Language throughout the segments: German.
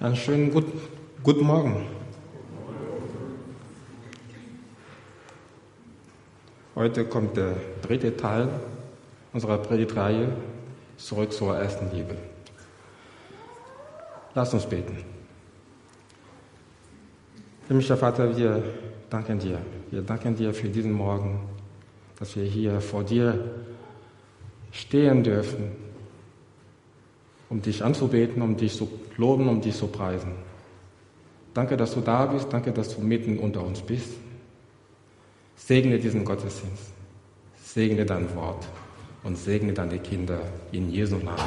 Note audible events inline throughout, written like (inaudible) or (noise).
Einen schönen gut, guten Morgen. Heute kommt der dritte Teil unserer Predigtreihe zurück zur ersten Liebe. Lass uns beten. Himmlischer Vater, wir danken dir. Wir danken dir für diesen Morgen, dass wir hier vor dir stehen dürfen, um dich anzubeten, um dich zu loben, um dich zu preisen. Danke, dass du da bist. Danke, dass du mitten unter uns bist. Segne diesen Gottesdienst. Segne dein Wort und segne deine Kinder in Jesu Namen.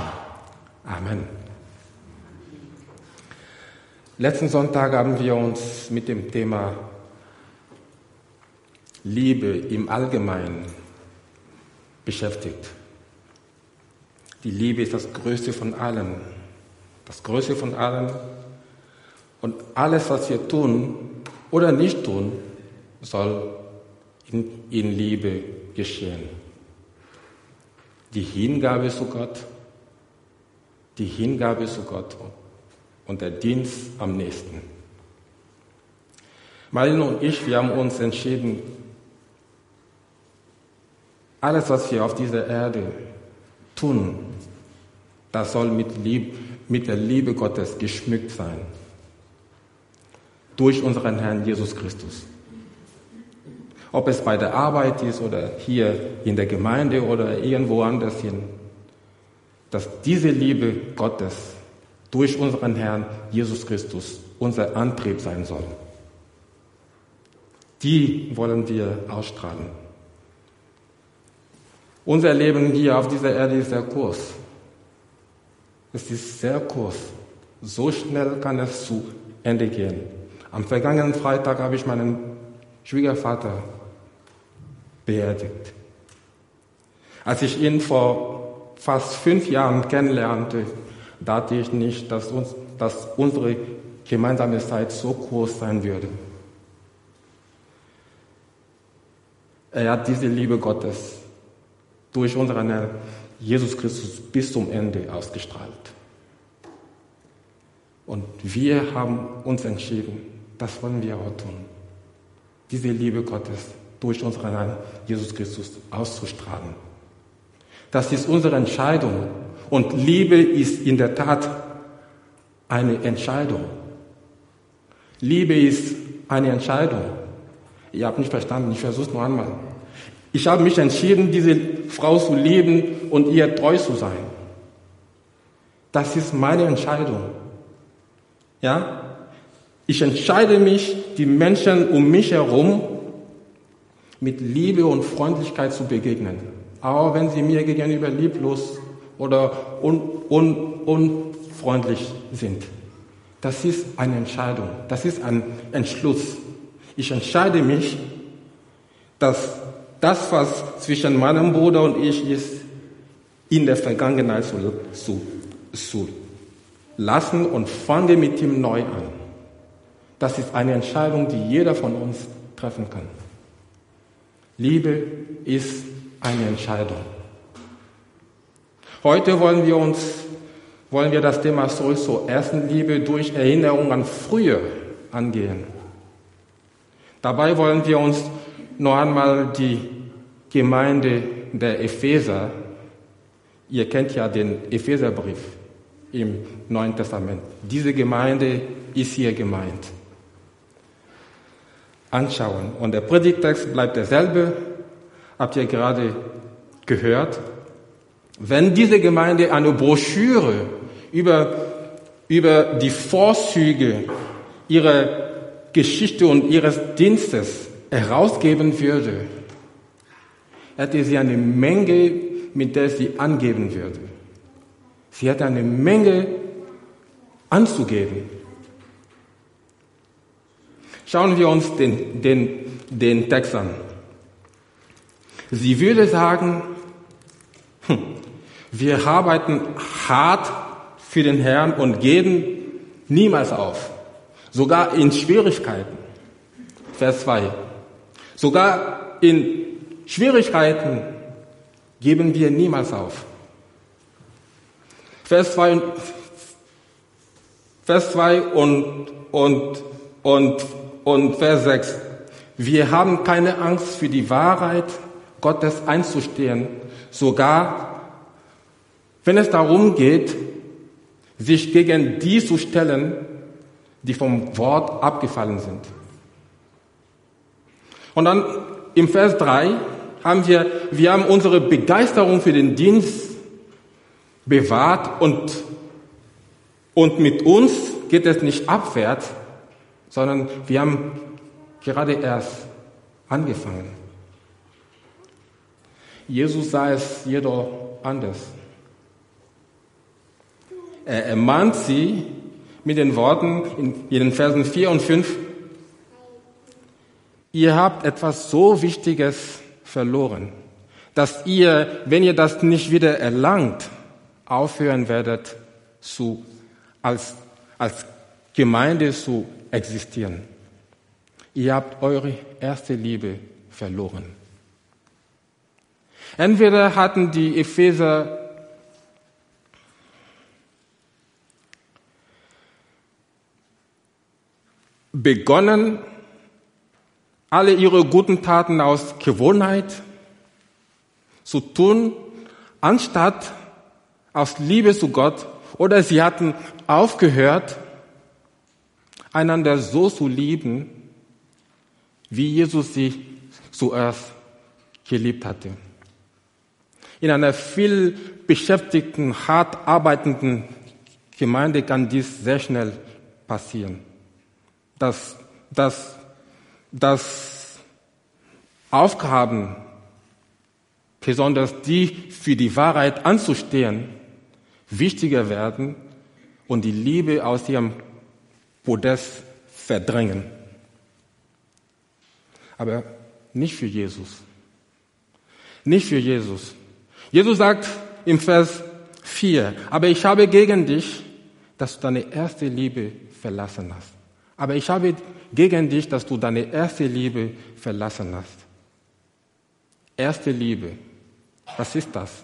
Amen. Letzten Sonntag haben wir uns mit dem Thema Liebe im Allgemeinen beschäftigt. Die Liebe ist das Größte von allen. Das Größte von allen. Und alles, was wir tun oder nicht tun, soll in, in Liebe geschehen. Die Hingabe zu Gott, die Hingabe zu Gott und der Dienst am nächsten. Marlene und ich, wir haben uns entschieden, alles, was wir auf dieser Erde tun, das soll mit, Lieb, mit der Liebe Gottes geschmückt sein. Durch unseren Herrn Jesus Christus. Ob es bei der Arbeit ist oder hier in der Gemeinde oder irgendwo anders hin. Dass diese Liebe Gottes durch unseren Herrn Jesus Christus unser Antrieb sein soll. Die wollen wir ausstrahlen. Unser Leben hier auf dieser Erde ist sehr kurz. Es ist sehr kurz. So schnell kann es zu Ende gehen. Am vergangenen Freitag habe ich meinen Schwiegervater beerdigt. Als ich ihn vor fast fünf Jahren kennenlernte, dachte ich nicht, dass, uns, dass unsere gemeinsame Zeit so groß sein würde. Er hat diese Liebe Gottes durch unseren Herrn Jesus Christus bis zum Ende ausgestrahlt. Und wir haben uns entschieden, das wollen wir auch tun. Diese Liebe Gottes durch unseren Herrn Jesus Christus auszustrahlen. Das ist unsere Entscheidung. Und Liebe ist in der Tat eine Entscheidung. Liebe ist eine Entscheidung. Ihr habt nicht verstanden, ich versuche es nur einmal. Ich habe mich entschieden, diese Frau zu lieben und ihr treu zu sein. Das ist meine Entscheidung. Ja? Ich entscheide mich, die Menschen um mich herum mit Liebe und Freundlichkeit zu begegnen. Auch wenn sie mir gegenüber lieblos oder un, un, unfreundlich sind. Das ist eine Entscheidung. Das ist ein Entschluss. Ich entscheide mich, dass das, was zwischen meinem Bruder und ich ist, in der Vergangenheit zu, zu, zu lassen und fange mit ihm neu an. Das ist eine Entscheidung, die jeder von uns treffen kann. Liebe ist eine Entscheidung. Heute wollen wir uns, wollen wir das Thema zurück zur ersten Liebe durch Erinnerung an früher angehen. Dabei wollen wir uns noch einmal die Gemeinde der Epheser, ihr kennt ja den Epheserbrief im Neuen Testament, diese Gemeinde ist hier gemeint. Anschauen. Und der Predigtext bleibt derselbe, habt ihr gerade gehört. Wenn diese Gemeinde eine Broschüre über, über die Vorzüge ihrer Geschichte und ihres Dienstes herausgeben würde, hätte sie eine Menge, mit der sie angeben würde. Sie hätte eine Menge anzugeben. Schauen wir uns den, den, den Text an. Sie würde sagen, hm, wir arbeiten hart für den Herrn und geben niemals auf. Sogar in Schwierigkeiten. Vers 2. Sogar in Schwierigkeiten geben wir niemals auf. Vers, 2, Vers 2 und, und, und, und Vers 6. Wir haben keine Angst für die Wahrheit Gottes einzustehen, sogar wenn es darum geht, sich gegen die zu stellen, die vom Wort abgefallen sind. Und dann im Vers 3 haben wir, wir haben unsere Begeisterung für den Dienst bewahrt und, und mit uns geht es nicht abwärts, sondern wir haben gerade erst angefangen. Jesus sah es jedoch anders. Er ermahnt sie mit den Worten in den Versen 4 und 5, ihr habt etwas so Wichtiges verloren, dass ihr, wenn ihr das nicht wieder erlangt, aufhören werdet, zu, als, als Gemeinde zu existieren. Ihr habt eure erste Liebe verloren. Entweder hatten die Epheser begonnen, alle ihre guten Taten aus Gewohnheit zu tun, anstatt aus Liebe zu Gott, oder sie hatten aufgehört, einander so zu lieben, wie Jesus sie zuerst geliebt hatte. In einer viel beschäftigten, hart arbeitenden Gemeinde kann dies sehr schnell passieren. Dass, dass, dass Aufgaben, besonders die für die Wahrheit anzustehen, wichtiger werden und die Liebe aus ihrem Podest verdrängen. Aber nicht für Jesus. Nicht für Jesus. Jesus sagt im Vers 4, aber ich habe gegen dich, dass du deine erste Liebe verlassen hast. Aber ich habe gegen dich, dass du deine erste Liebe verlassen hast. Erste Liebe. Was ist das?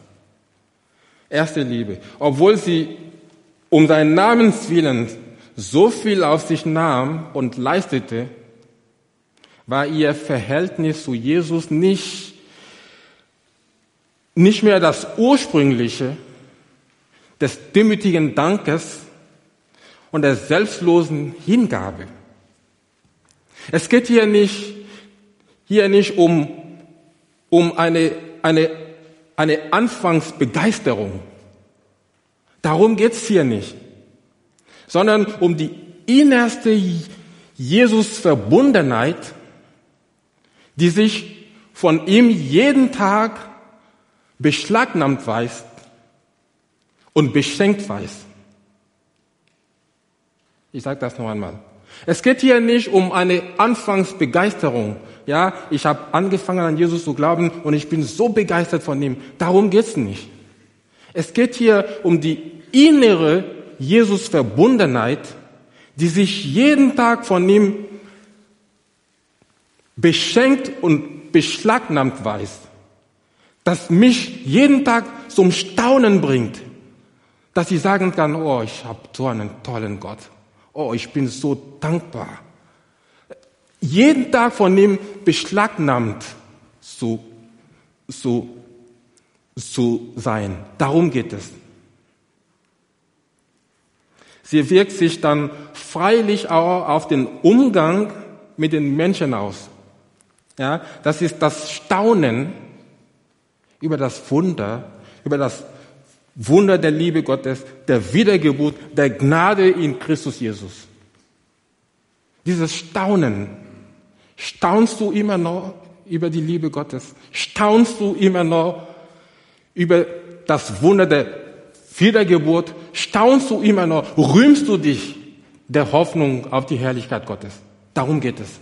Erste Liebe. Obwohl sie um seinen Namens willen so viel auf sich nahm und leistete, war ihr Verhältnis zu Jesus nicht, nicht mehr das ursprüngliche des demütigen Dankes und der selbstlosen Hingabe. Es geht hier nicht, hier nicht um, um eine, eine, eine Anfangsbegeisterung. Darum geht's hier nicht, sondern um die innerste Jesus-Verbundenheit, die sich von ihm jeden Tag beschlagnahmt weiß und beschenkt weiß. Ich sage das noch einmal. Es geht hier nicht um eine Anfangsbegeisterung. Ja, ich habe angefangen an Jesus zu glauben und ich bin so begeistert von ihm. Darum geht's nicht. Es geht hier um die innere Jesus-Verbundenheit, die sich jeden Tag von ihm beschenkt und beschlagnahmt weiß, das mich jeden Tag zum Staunen bringt, dass ich sagen kann, oh, ich habe so einen tollen Gott. Oh, ich bin so dankbar. Jeden Tag von ihm beschlagnahmt zu, zu, zu sein. Darum geht es. Sie wirkt sich dann freilich auch auf den Umgang mit den Menschen aus. Ja, das ist das Staunen über das Wunder, über das Wunder der Liebe Gottes, der Wiedergeburt, der Gnade in Christus Jesus. Dieses Staunen. Staunst du immer noch über die Liebe Gottes? Staunst du immer noch über das Wunder der Wiedergeburt? Staunst du immer noch? Rühmst du dich der Hoffnung auf die Herrlichkeit Gottes? Darum geht es.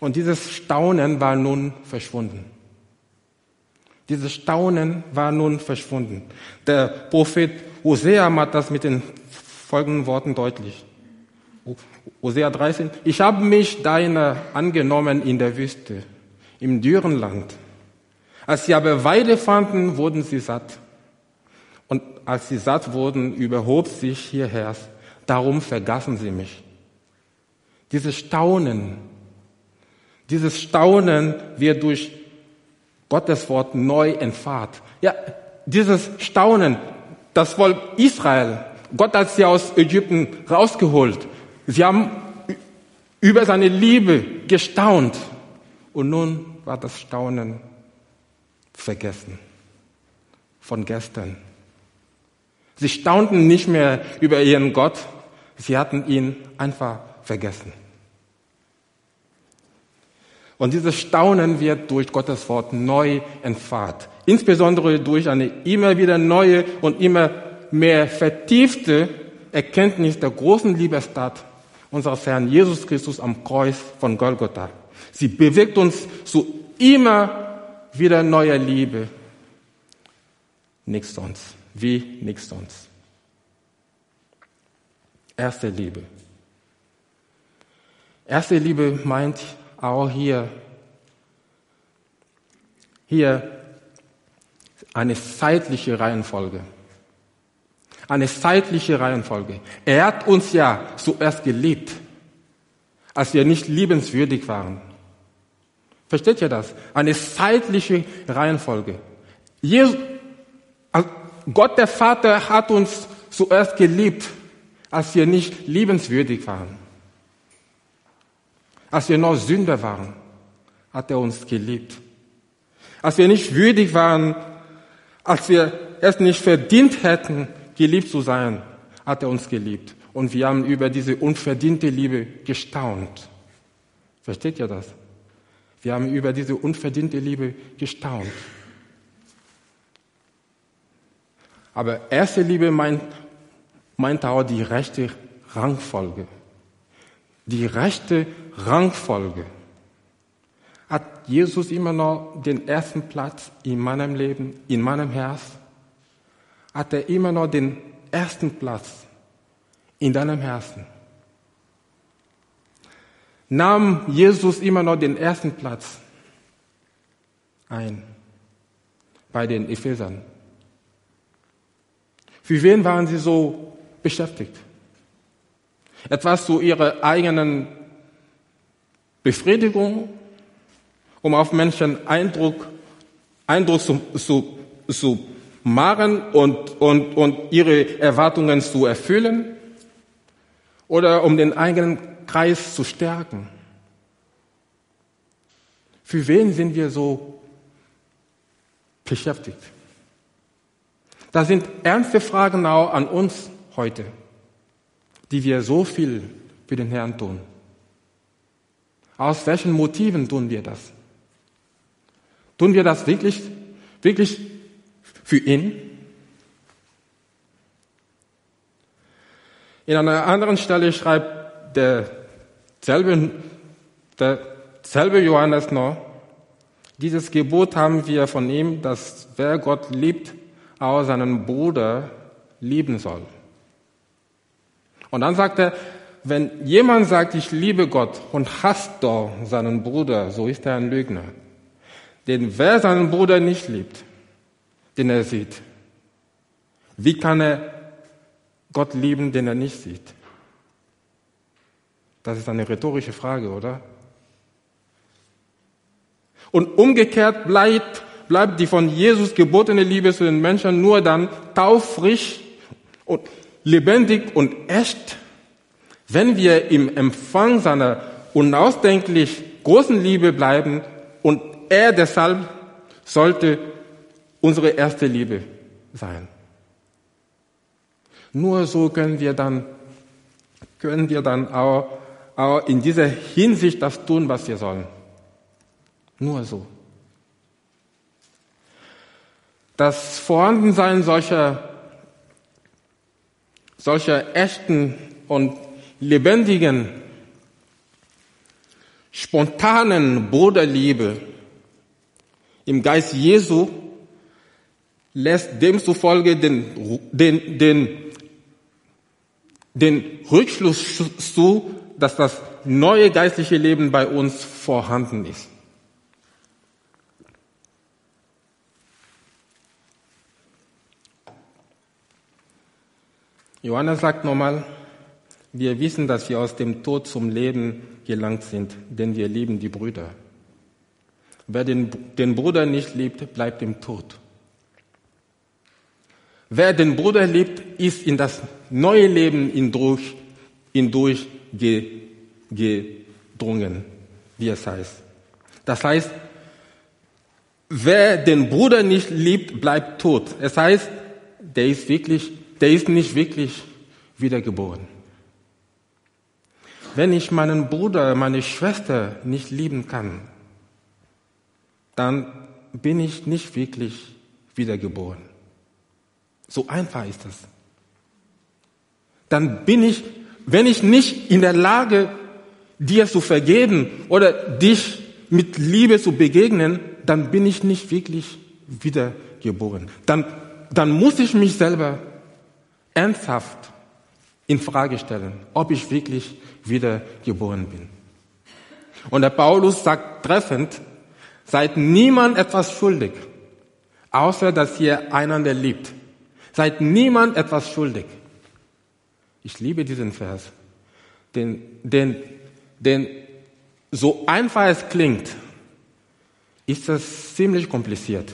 Und dieses Staunen war nun verschwunden. Dieses Staunen war nun verschwunden. Der Prophet Hosea macht das mit den folgenden Worten deutlich. Hosea 13. Ich habe mich deiner angenommen in der Wüste, im dürren Land. Als sie aber Weide fanden, wurden sie satt. Und als sie satt wurden, überhob sich hierher. Darum vergaßen sie mich. Dieses Staunen, dieses Staunen wird durch Gottes Wort neu entfahrt. Ja, dieses Staunen, das Volk Israel, Gott hat sie aus Ägypten rausgeholt. Sie haben über seine Liebe gestaunt. Und nun war das Staunen vergessen von gestern. Sie staunten nicht mehr über ihren Gott, sie hatten ihn einfach vergessen. Und dieses Staunen wird durch Gottes Wort neu entfahrt. Insbesondere durch eine immer wieder neue und immer mehr vertiefte Erkenntnis der großen Liebestat unseres Herrn Jesus Christus am Kreuz von Golgotha. Sie bewegt uns zu immer wieder neuer Liebe. Nichts sonst. Wie nichts sonst. Erste Liebe. Erste Liebe meint auch hier, hier eine zeitliche Reihenfolge. Eine zeitliche Reihenfolge. Er hat uns ja zuerst geliebt, als wir nicht liebenswürdig waren. Versteht ihr das? Eine zeitliche Reihenfolge. Jesus, Gott der Vater hat uns zuerst geliebt, als wir nicht liebenswürdig waren. Als wir noch Sünder waren, hat er uns geliebt. Als wir nicht würdig waren, als wir es nicht verdient hätten, geliebt zu sein, hat er uns geliebt. Und wir haben über diese unverdiente Liebe gestaunt. Versteht ihr das? Wir haben über diese unverdiente Liebe gestaunt. Aber erste Liebe meint, meint auch die rechte Rangfolge. Die rechte Rangfolge. Hat Jesus immer noch den ersten Platz in meinem Leben, in meinem Herz? Hat er immer noch den ersten Platz in deinem Herzen? Nahm Jesus immer noch den ersten Platz ein bei den Ephesern? Für wen waren sie so beschäftigt? Etwas zu ihrer eigenen Befriedigung, um auf Menschen Eindruck, Eindruck zu, zu, zu machen und, und, und ihre Erwartungen zu erfüllen oder um den eigenen Kreis zu stärken. Für wen sind wir so beschäftigt? Das sind ernste Fragen auch an uns heute, die wir so viel für den Herrn tun. Aus welchen Motiven tun wir das? Tun wir das wirklich, wirklich für ihn? In einer anderen Stelle schreibt derselbe, derselbe Johannes noch, dieses Gebot haben wir von ihm, dass wer Gott liebt, auch seinen Bruder lieben soll. Und dann sagt er, wenn jemand sagt, ich liebe Gott und hasst doch seinen Bruder, so ist er ein Lügner. Denn wer seinen Bruder nicht liebt, den er sieht, wie kann er Gott lieben, den er nicht sieht? Das ist eine rhetorische Frage, oder? Und umgekehrt bleibt bleibt die von Jesus gebotene Liebe zu den Menschen nur dann taufrisch und lebendig und echt, wenn wir im Empfang seiner unausdenklich großen Liebe bleiben und er deshalb sollte unsere erste Liebe sein. Nur so können wir dann, können wir dann auch, auch in dieser Hinsicht das tun, was wir sollen. Nur so. Das Vorhandensein solcher, solcher echten und lebendigen, spontanen Bruderliebe im Geist Jesu lässt demzufolge den, den, den, den Rückschluss zu, dass das neue geistliche Leben bei uns vorhanden ist. Johannes sagt nochmal, wir wissen, dass wir aus dem Tod zum Leben gelangt sind, denn wir lieben die Brüder. Wer den, den Bruder nicht liebt, bleibt im Tod. Wer den Bruder liebt, ist in das neue Leben hindurch, hindurch gedrungen, wie es heißt. Das heißt, wer den Bruder nicht liebt, bleibt tot. Es heißt, der ist wirklich, der ist nicht wirklich wiedergeboren. Wenn ich meinen Bruder, meine Schwester nicht lieben kann, dann bin ich nicht wirklich wiedergeboren. So einfach ist das. Dann bin ich, wenn ich nicht in der Lage, dir zu vergeben oder dich mit Liebe zu begegnen, dann bin ich nicht wirklich wiedergeboren. Dann, dann muss ich mich selber ernsthaft in Frage stellen, ob ich wirklich wiedergeboren bin. Und der Paulus sagt treffend, seid niemand etwas schuldig, außer dass ihr einander liebt. Seid niemand etwas schuldig. Ich liebe diesen Vers. Denn, denn, denn so einfach es klingt, ist das ziemlich kompliziert.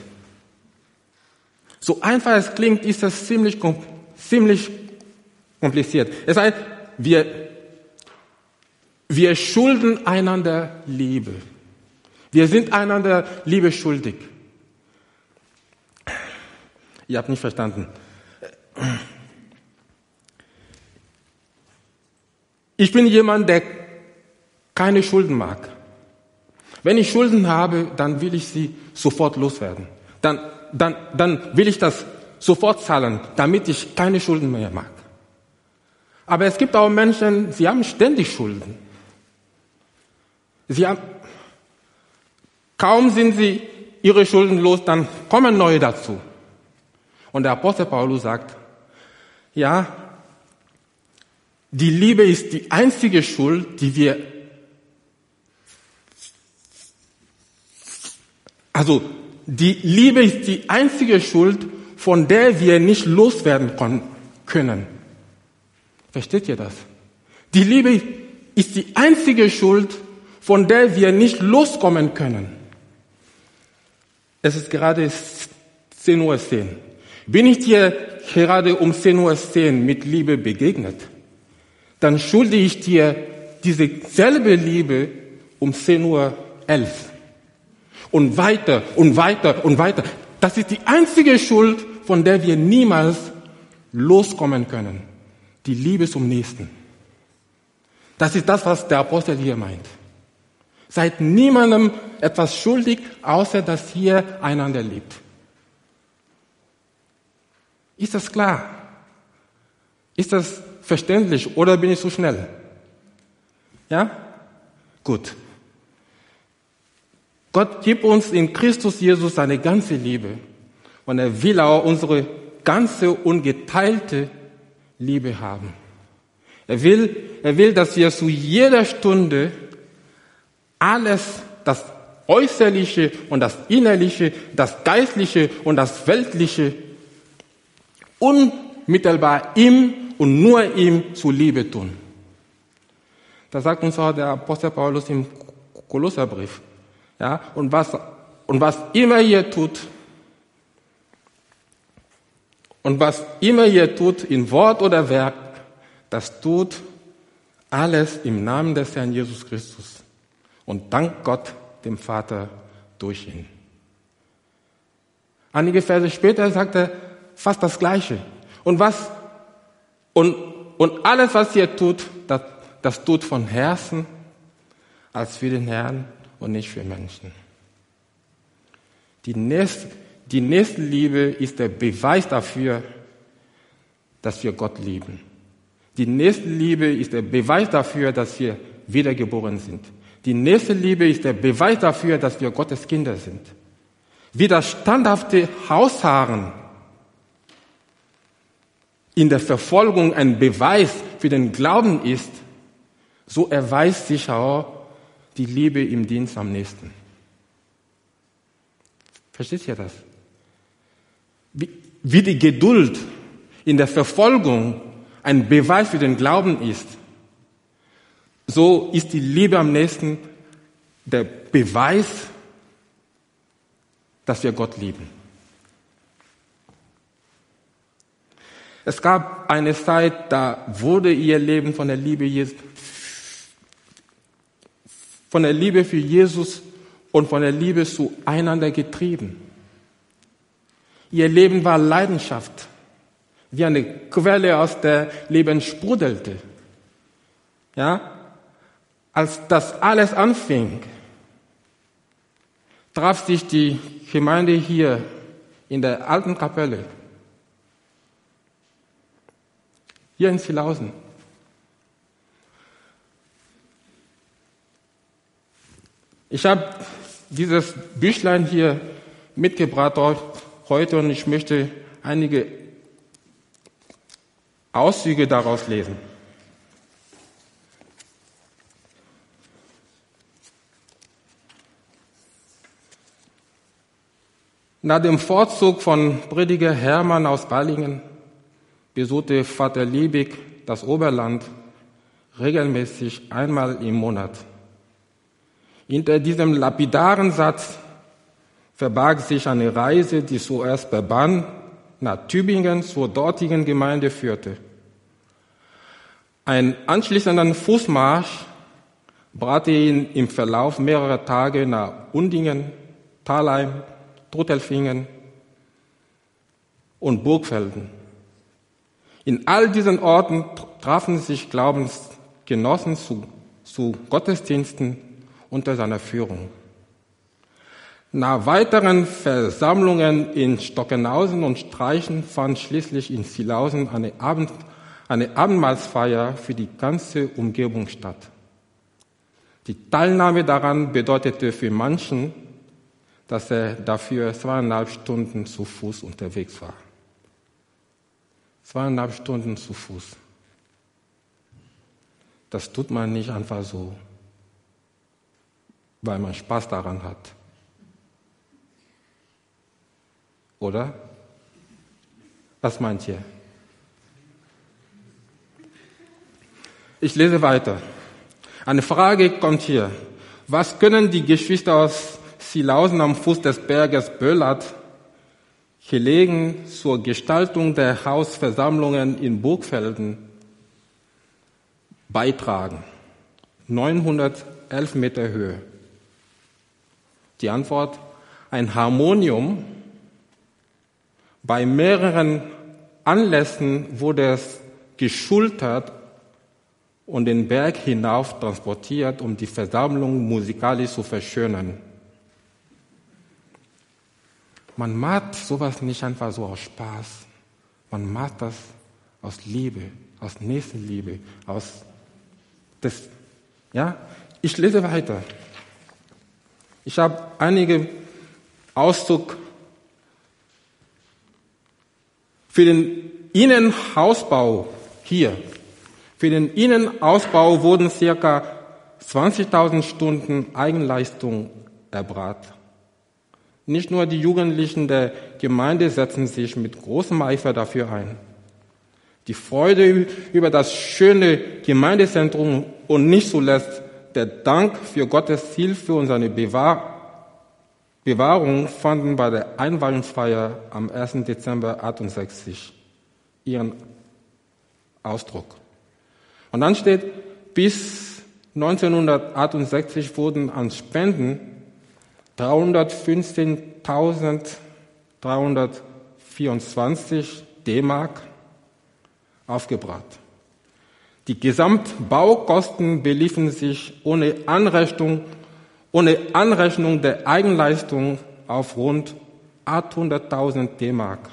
So einfach es klingt, ist das ziemlich, ziemlich kompliziert. Es heißt, wir, wir schulden einander Liebe. Wir sind einander Liebe schuldig. Ihr habt nicht verstanden. Ich bin jemand, der keine Schulden mag. Wenn ich Schulden habe, dann will ich sie sofort loswerden. Dann, dann, dann will ich das sofort zahlen, damit ich keine Schulden mehr mag. Aber es gibt auch Menschen, sie haben ständig Schulden. Sie haben, kaum sind sie ihre Schulden los, dann kommen neue dazu. Und der Apostel Paulus sagt, ja, die Liebe ist die einzige Schuld, die wir, also die Liebe ist die einzige Schuld, von der wir nicht loswerden können. Versteht ihr das? Die Liebe ist die einzige Schuld, von der wir nicht loskommen können. Es ist gerade 10 Uhr 10. Bin ich dir gerade um 10 Uhr 10 mit Liebe begegnet, dann schulde ich dir diese selbe Liebe um 10 Uhr 11. Und weiter und weiter und weiter. Das ist die einzige Schuld, von der wir niemals loskommen können die Liebe zum Nächsten. Das ist das, was der Apostel hier meint. Seid niemandem etwas schuldig, außer dass ihr einander liebt. Ist das klar? Ist das verständlich oder bin ich zu schnell? Ja? Gut. Gott gibt uns in Christus Jesus seine ganze Liebe und er will auch unsere ganze ungeteilte Liebe haben. Er will, er will, dass wir zu jeder Stunde alles, das Äußerliche und das Innerliche, das Geistliche und das Weltliche unmittelbar ihm und nur ihm zu Liebe tun. Das sagt uns auch der Apostel Paulus im Kolosserbrief. Ja, und was, und was immer ihr tut, und was immer ihr tut, in Wort oder Werk, das tut alles im Namen des Herrn Jesus Christus. Und dank Gott, dem Vater, durch ihn. Einige Verse später sagt er fast das Gleiche. Und was, und, und alles, was ihr tut, das, das tut von Herzen als für den Herrn und nicht für Menschen. Die nächste, die Nächstenliebe ist der Beweis dafür, dass wir Gott lieben. Die Nächstenliebe ist der Beweis dafür, dass wir wiedergeboren sind. Die Nächstenliebe ist der Beweis dafür, dass wir Gottes Kinder sind. Wie das standhafte Hausharren in der Verfolgung ein Beweis für den Glauben ist, so erweist sich auch die Liebe im Dienst am nächsten. Versteht ihr das? wie, wie die Geduld in der Verfolgung ein Beweis für den Glauben ist, so ist die Liebe am nächsten der Beweis, dass wir Gott lieben. Es gab eine Zeit, da wurde ihr Leben von der Liebe von der Liebe für Jesus und von der Liebe zueinander getrieben. Ihr Leben war Leidenschaft, wie eine Quelle, aus der Leben sprudelte. Ja? Als das alles anfing, traf sich die Gemeinde hier in der alten Kapelle, hier in Silausen. Ich habe dieses Büchlein hier mitgebracht heute und ich möchte einige Auszüge daraus lesen. Nach dem Vorzug von Prediger Hermann aus Ballingen besuchte Vater Liebig das Oberland regelmäßig einmal im Monat. Hinter diesem lapidaren Satz verbarg sich eine Reise, die zuerst per Bahn nach Tübingen zur dortigen Gemeinde führte. Ein anschließender Fußmarsch brachte ihn im Verlauf mehrerer Tage nach Undingen, Thalheim, Truttelfingen und Burgfelden. In all diesen Orten trafen sich Glaubensgenossen zu, zu Gottesdiensten unter seiner Führung. Nach weiteren Versammlungen in Stockenhausen und Streichen fand schließlich in Silausen eine, Abend, eine Abendmahlsfeier für die ganze Umgebung statt. Die Teilnahme daran bedeutete für manchen, dass er dafür zweieinhalb Stunden zu Fuß unterwegs war. Zweieinhalb Stunden zu Fuß. Das tut man nicht einfach so, weil man Spaß daran hat. Oder? Was meint ihr? Ich lese weiter. Eine Frage kommt hier. Was können die Geschwister aus Silausen am Fuß des Berges Böllert, gelegen zur Gestaltung der Hausversammlungen in Burgfelden, beitragen? 911 Meter Höhe. Die Antwort, ein Harmonium bei mehreren Anlässen wurde es geschultert und den Berg hinauf transportiert, um die Versammlung musikalisch zu verschönern. Man macht sowas nicht einfach so aus Spaß. Man macht das aus Liebe, aus Nächstenliebe, aus das, ja. Ich lese weiter. Ich habe einige Auszug Für den Innenhausbau hier, für den Innenausbau wurden circa 20.000 Stunden Eigenleistung erbracht. Nicht nur die Jugendlichen der Gemeinde setzen sich mit großem Eifer dafür ein. Die Freude über das schöne Gemeindezentrum und nicht zuletzt der Dank für Gottes Hilfe und seine Bewahrung Bewahrung fanden bei der Einweihungsfeier am 1. Dezember 68 ihren Ausdruck. Und dann steht, bis 1968 wurden an Spenden 315.324 D-Mark aufgebracht. Die Gesamtbaukosten beliefen sich ohne Anrechnung ohne Anrechnung der Eigenleistung auf rund 800.000 D-Mark.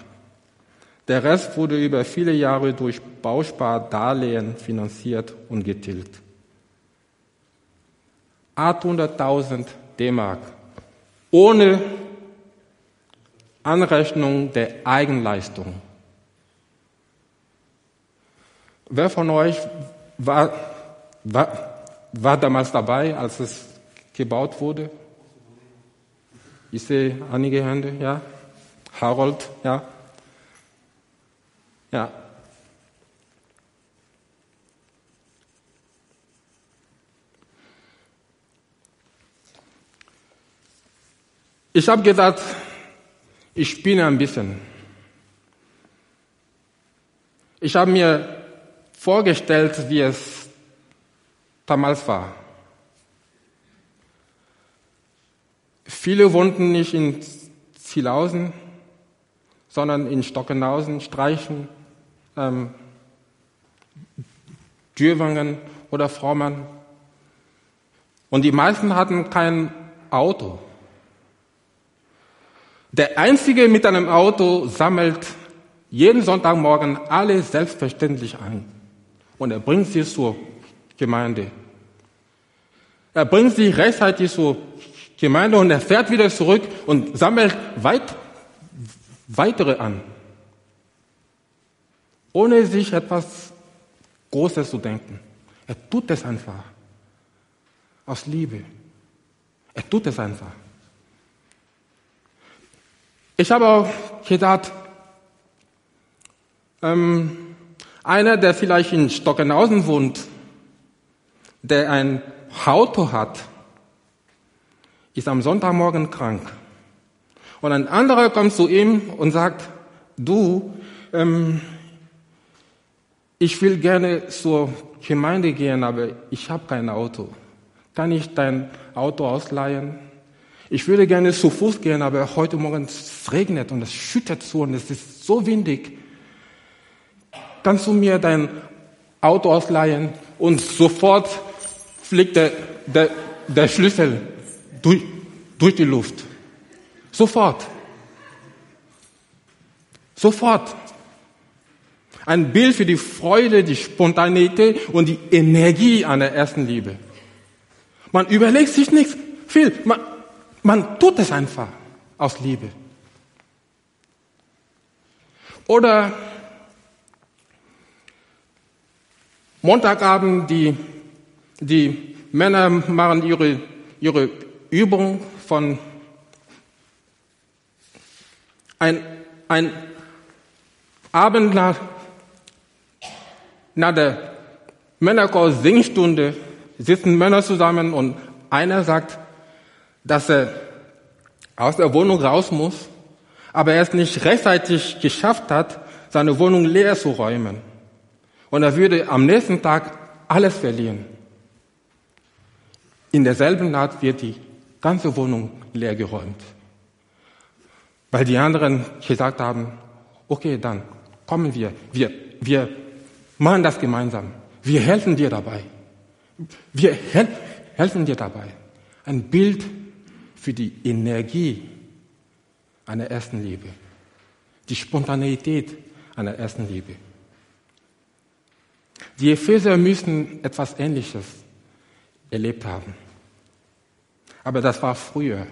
Der Rest wurde über viele Jahre durch Bauspardarlehen finanziert und getilgt. 800.000 D-Mark ohne Anrechnung der Eigenleistung. Wer von euch war, war, war damals dabei, als es gebaut wurde? Ich sehe einige Hände, ja. Harold, ja. Ja. Ich habe gedacht, ich spinne ein bisschen. Ich habe mir vorgestellt, wie es damals war. Viele wohnten nicht in Zielhausen, sondern in Stockenhausen, Streichen, ähm, Dürwangen oder Fraumann. Und die meisten hatten kein Auto. Der Einzige mit einem Auto sammelt jeden Sonntagmorgen alle selbstverständlich ein. Und er bringt sie zur Gemeinde. Er bringt sie rechtzeitig zur Gemeinde und er fährt wieder zurück und sammelt weit, weitere an. Ohne sich etwas Großes zu denken. Er tut es einfach. Aus Liebe. Er tut es einfach. Ich habe auch gedacht, ähm, einer, der vielleicht in Stockenhausen wohnt, der ein Auto hat, ist am Sonntagmorgen krank. Und ein anderer kommt zu ihm und sagt, du, ähm, ich will gerne zur Gemeinde gehen, aber ich habe kein Auto. Kann ich dein Auto ausleihen? Ich würde gerne zu Fuß gehen, aber heute Morgen es regnet und es schüttet zu und es ist so windig. Kannst du mir dein Auto ausleihen? Und sofort fliegt der, der, der Schlüssel durch, durch die Luft. Sofort. Sofort. Ein Bild für die Freude, die Spontanität und die Energie einer ersten Liebe. Man überlegt sich nichts viel. Man, man tut es einfach aus Liebe. Oder Montagabend, die, die Männer machen ihre, ihre Übung von ein, ein Abend nach, nach der Männerchor-Singstunde sitzen Männer zusammen und einer sagt, dass er aus der Wohnung raus muss, aber er es nicht rechtzeitig geschafft hat, seine Wohnung leer zu räumen. Und er würde am nächsten Tag alles verlieren. In derselben Nacht wird die ganze Wohnung leer geräumt. Weil die anderen gesagt haben, okay, dann kommen wir, wir, wir machen das gemeinsam. Wir helfen dir dabei. Wir hel helfen dir dabei. Ein Bild für die Energie einer ersten Liebe, die Spontaneität einer ersten Liebe. Die Epheser müssen etwas Ähnliches erlebt haben. Aber das war früher.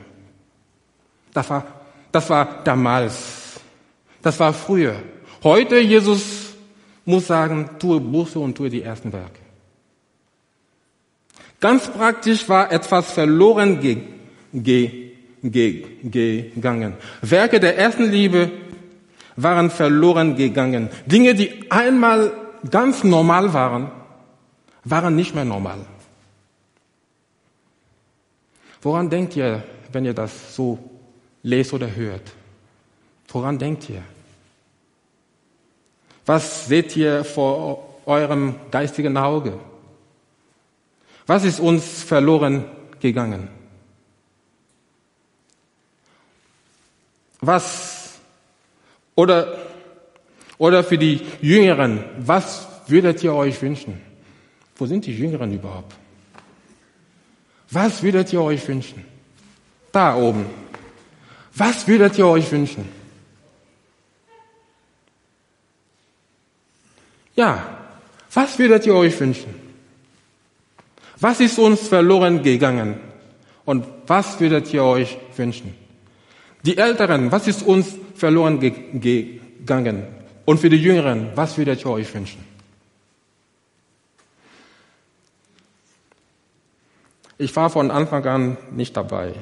Das war, das war damals. Das war früher. Heute, Jesus muss sagen, tue Buße und tue die ersten Werke. Ganz praktisch war etwas verloren gegangen ge, ge, gegangen. Werke der ersten Liebe waren verloren gegangen. Dinge, die einmal ganz normal waren, waren nicht mehr normal. Woran denkt ihr, wenn ihr das so lest oder hört? Woran denkt ihr? Was seht ihr vor eurem geistigen Auge? Was ist uns verloren gegangen? Was oder oder für die Jüngeren, was würdet ihr euch wünschen? Wo sind die Jüngeren überhaupt? Was würdet ihr euch wünschen? Da oben. Was würdet ihr euch wünschen? Ja, was würdet ihr euch wünschen? Was ist uns verloren gegangen? Und was würdet ihr euch wünschen? Die Älteren, was ist uns verloren gegangen? Und für die Jüngeren, was würdet ihr euch wünschen? Ich war von Anfang an nicht dabei.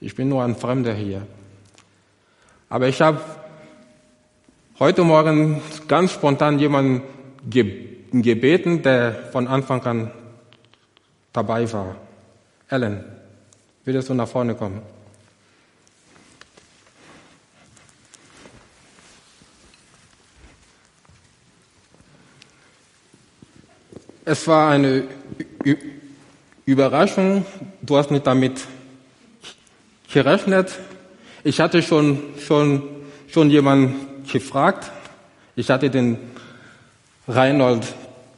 Ich bin nur ein Fremder hier. Aber ich habe heute Morgen ganz spontan jemanden gebeten, der von Anfang an dabei war. Ellen, würdest du nach vorne kommen? Es war eine Ü Überraschung. Du hast nicht damit gerechnet. Ich hatte schon, schon, schon jemanden gefragt. Ich hatte den Reinhold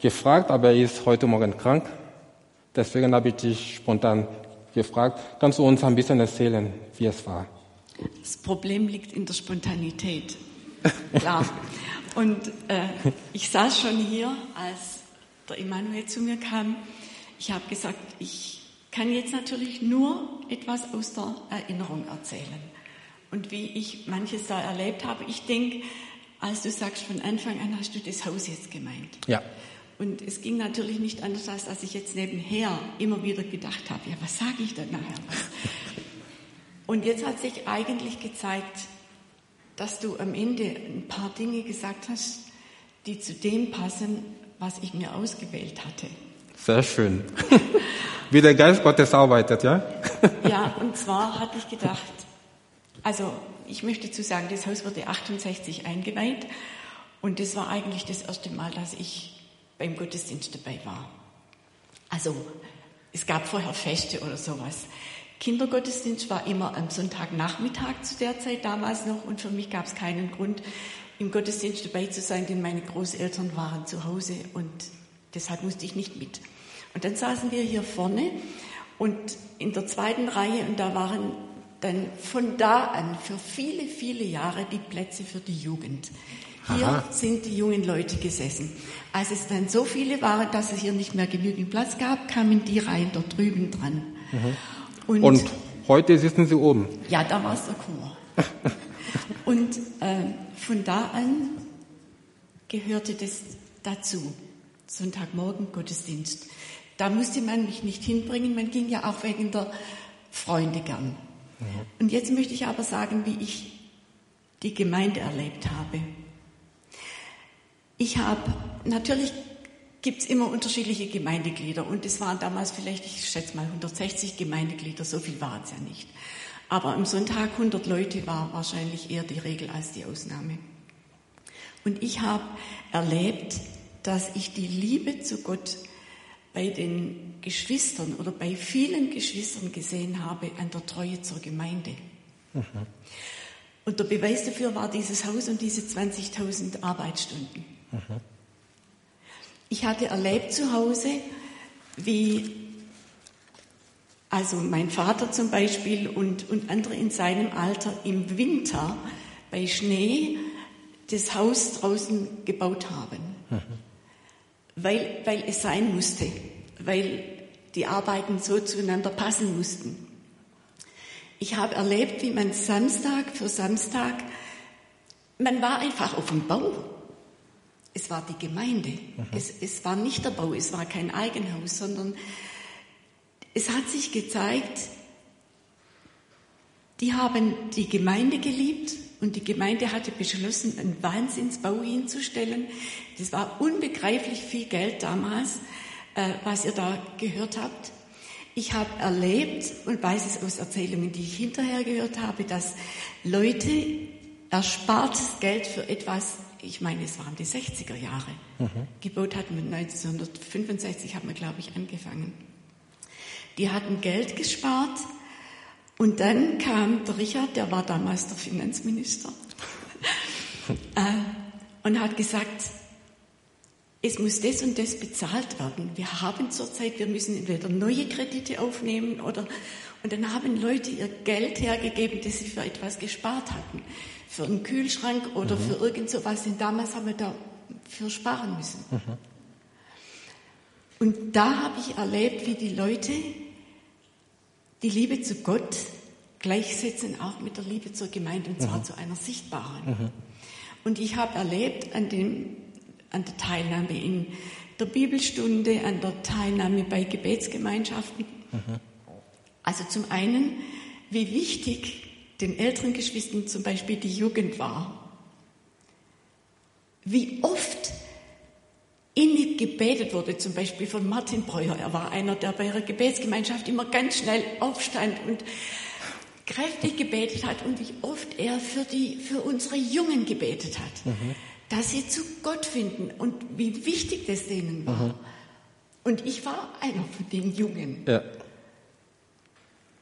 gefragt, aber er ist heute Morgen krank. Deswegen habe ich dich spontan gefragt. Kannst du uns ein bisschen erzählen, wie es war? Das Problem liegt in der Spontanität. Klar. (laughs) Und äh, ich saß schon hier, als der Immanuel zu mir kam. Ich habe gesagt, ich kann jetzt natürlich nur etwas aus der Erinnerung erzählen. Und wie ich manches da erlebt habe, ich denke, als du sagst, von Anfang an hast du das Haus jetzt gemeint. Ja. Und es ging natürlich nicht anders, als dass ich jetzt nebenher immer wieder gedacht habe, ja, was sage ich denn nachher? (laughs) Und jetzt hat sich eigentlich gezeigt, dass du am Ende ein paar Dinge gesagt hast, die zu dem passen, was ich mir ausgewählt hatte. Sehr schön. (laughs) Wie der Geist Gottes arbeitet, ja? (laughs) ja, und zwar hatte ich gedacht, also ich möchte zu sagen, das Haus wurde 68 eingeweiht und das war eigentlich das erste Mal, dass ich beim Gottesdienst dabei war. Also es gab vorher Feste oder sowas. Kindergottesdienst war immer am Sonntagnachmittag zu der Zeit damals noch und für mich gab es keinen Grund, im Gottesdienst dabei zu sein, denn meine Großeltern waren zu Hause und deshalb musste ich nicht mit. Und dann saßen wir hier vorne und in der zweiten Reihe und da waren dann von da an für viele, viele Jahre die Plätze für die Jugend. Hier Aha. sind die jungen Leute gesessen. Als es dann so viele waren, dass es hier nicht mehr genügend Platz gab, kamen die Reihen dort drüben dran. Mhm. Und, und, heute sitzen sie oben? Ja, da war es der Chor. (laughs) und äh, von da an gehörte das dazu. Sonntagmorgen Gottesdienst. Da musste man mich nicht hinbringen, man ging ja auch wegen der Freunde gern. Mhm. Und jetzt möchte ich aber sagen, wie ich die Gemeinde erlebt habe. Ich habe, natürlich gibt es immer unterschiedliche Gemeindeglieder und es waren damals vielleicht, ich schätze mal 160 Gemeindeglieder, so viel waren es ja nicht. Aber am Sonntag 100 Leute war wahrscheinlich eher die Regel als die Ausnahme. Und ich habe erlebt, dass ich die Liebe zu Gott bei den Geschwistern oder bei vielen Geschwistern gesehen habe an der Treue zur Gemeinde. Mhm. Und der Beweis dafür war dieses Haus und diese 20.000 Arbeitsstunden. Mhm. Ich hatte erlebt zu Hause, wie also mein Vater zum Beispiel und, und andere in seinem Alter im Winter bei Schnee das Haus draußen gebaut haben, mhm. weil, weil es sein musste, weil die Arbeiten so zueinander passen mussten. Ich habe erlebt, wie man Samstag für Samstag, man war einfach auf dem Bau. Es war die Gemeinde. Mhm. Es, es war nicht der Bau, es war kein Eigenhaus, sondern es hat sich gezeigt, die haben die Gemeinde geliebt und die Gemeinde hatte beschlossen, einen Wahnsinnsbau hinzustellen. Das war unbegreiflich viel Geld damals, äh, was ihr da gehört habt. Ich habe erlebt und weiß es aus Erzählungen, die ich hinterher gehört habe, dass Leute erspartes Geld für etwas, ich meine, es waren die 60er Jahre, mhm. gebaut hatten. Mit 1965 haben wir, glaube ich, angefangen. Die hatten Geld gespart und dann kam der Richard, der war damals der Finanzminister, (laughs) äh, und hat gesagt, es muss das und das bezahlt werden. Wir haben zurzeit, wir müssen entweder neue Kredite aufnehmen oder, und dann haben Leute ihr Geld hergegeben, das sie für etwas gespart hatten. Für einen Kühlschrank oder mhm. für irgend sowas. Denn damals haben wir dafür sparen müssen. Mhm. Und da habe ich erlebt, wie die Leute die Liebe zu Gott gleichsetzen, auch mit der Liebe zur Gemeinde, und zwar mhm. zu einer sichtbaren. Mhm. Und ich habe erlebt an dem an der Teilnahme in der Bibelstunde, an der Teilnahme bei Gebetsgemeinschaften. Mhm. Also zum einen, wie wichtig den älteren Geschwistern zum Beispiel die Jugend war. Wie oft innig gebetet wurde, zum Beispiel von Martin Breuer. Er war einer, der bei ihrer Gebetsgemeinschaft immer ganz schnell aufstand und kräftig gebetet hat und wie oft er für, die, für unsere Jungen gebetet hat. Mhm dass sie zu Gott finden und wie wichtig das denen war. Mhm. Und ich war einer von den Jungen. Ja.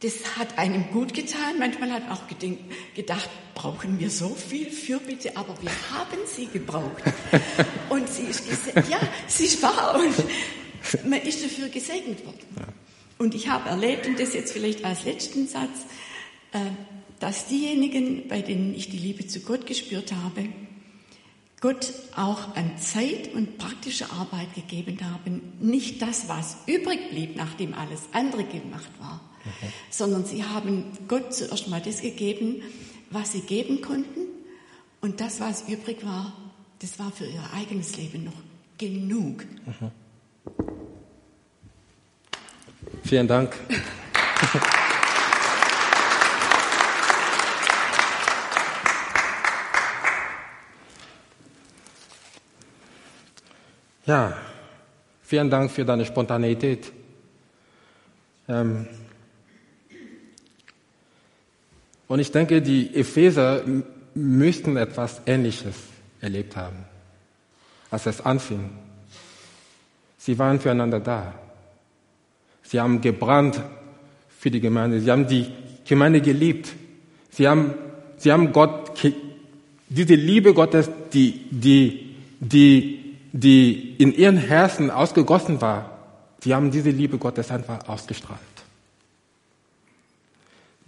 Das hat einem gut getan. Manchmal hat man auch gedacht, brauchen wir so viel Fürbitte, aber wir haben sie gebraucht. (laughs) Und sie ist ja, sie ist wahr und man ist dafür gesegnet worden. Und ich habe erlebt, und das jetzt vielleicht als letzten Satz, äh, dass diejenigen, bei denen ich die Liebe zu Gott gespürt habe, Gott auch an Zeit und praktischer Arbeit gegeben haben, nicht das, was übrig blieb, nachdem alles andere gemacht war, sondern sie haben Gott zuerst mal das gegeben, was sie geben konnten und das, was übrig war, das war für ihr eigenes Leben noch genug. Mhm. Vielen Dank. (laughs) Ja, vielen Dank für deine Spontanität. Ähm und ich denke, die Epheser müssten etwas Ähnliches erlebt haben, als es anfing. Sie waren füreinander da. Sie haben gebrannt für die Gemeinde. Sie haben die Gemeinde geliebt. Sie haben, sie haben Gott, diese Liebe Gottes, die, die, die die in ihren Herzen ausgegossen war, die haben diese Liebe Gottes einfach ausgestrahlt.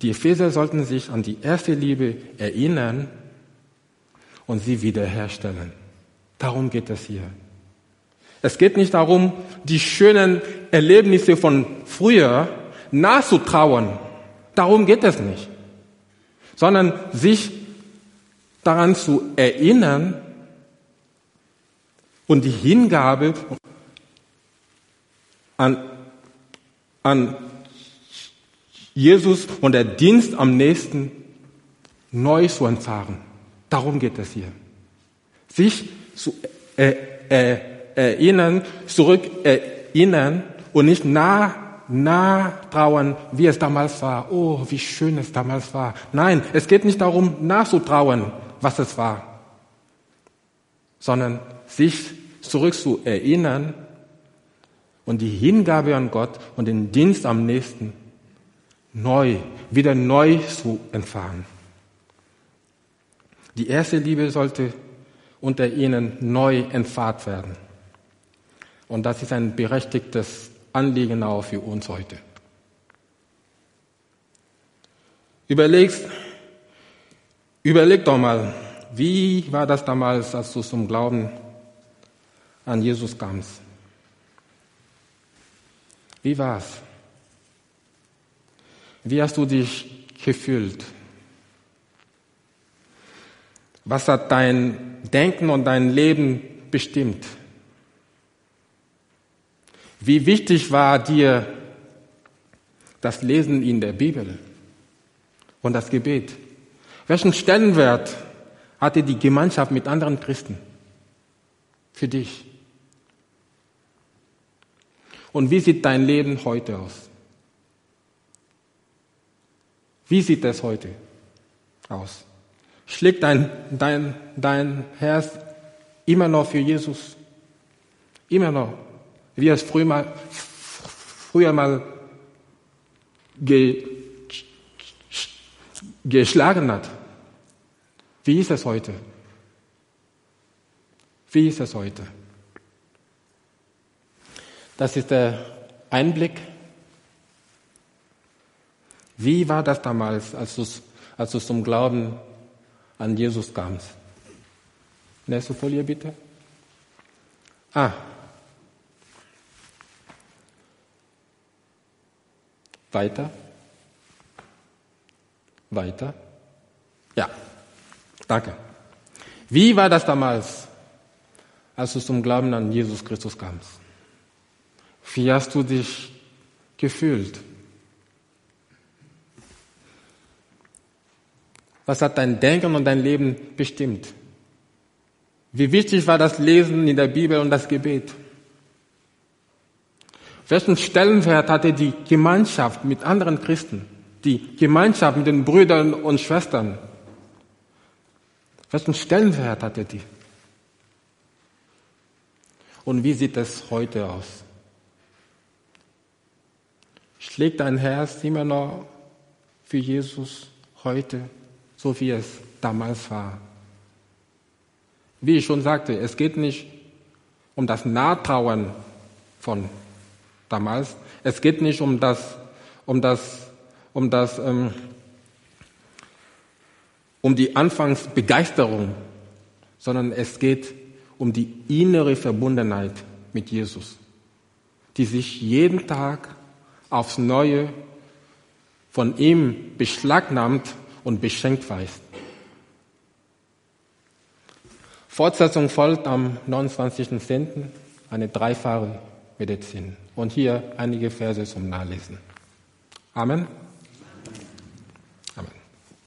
Die Epheser sollten sich an die erste Liebe erinnern und sie wiederherstellen. Darum geht es hier. Es geht nicht darum, die schönen Erlebnisse von früher nachzutrauern. Darum geht es nicht. Sondern sich daran zu erinnern, und die Hingabe an, an Jesus und der Dienst am nächsten neu zu entfahren. Darum geht es hier. Sich zu äh, äh, erinnern, zurück erinnern und nicht nah, nah trauern, wie es damals war. Oh, wie schön es damals war. Nein, es geht nicht darum, nachzutrauern, was es war, sondern sich zurück zu erinnern und die Hingabe an Gott und den Dienst am nächsten neu, wieder neu zu entfahren. Die erste Liebe sollte unter ihnen neu entfahrt werden. Und das ist ein berechtigtes Anliegen auch für uns heute. Überlegst, überleg doch mal, wie war das damals, als du zum Glauben an Jesus kamst. Wie war's? Wie hast du dich gefühlt? Was hat dein Denken und dein Leben bestimmt? Wie wichtig war dir das Lesen in der Bibel und das Gebet? Welchen Stellenwert hatte die Gemeinschaft mit anderen Christen für dich? Und wie sieht dein Leben heute aus? Wie sieht es heute aus? Schlägt dein, dein, dein Herz immer noch für Jesus? Immer noch. Wie es früher mal, früher mal ge, geschlagen hat. Wie ist es heute? Wie ist es heute? Das ist der Einblick. Wie war das damals, als du, als du zum Glauben an Jesus kamst? Nächste Folie bitte. Ah. Weiter. Weiter. Ja. Danke. Wie war das damals, als du zum Glauben an Jesus Christus kamst? Wie hast du dich gefühlt? Was hat dein Denken und dein Leben bestimmt? Wie wichtig war das Lesen in der Bibel und das Gebet? Welchen Stellenwert hatte die Gemeinschaft mit anderen Christen? Die Gemeinschaft mit den Brüdern und Schwestern? Welchen Stellenwert hatte die? Und wie sieht es heute aus? Schlägt dein Herz immer noch für Jesus heute, so wie es damals war? Wie ich schon sagte, es geht nicht um das Nahtrauern von damals. Es geht nicht um das, um das, um das, ähm, um die Anfangsbegeisterung, sondern es geht um die innere Verbundenheit mit Jesus, die sich jeden Tag aufs Neue von ihm beschlagnahmt und beschenkt weiß. Fortsetzung folgt am 29.10. eine dreifache Medizin. Und hier einige Verse zum Nachlesen. Amen.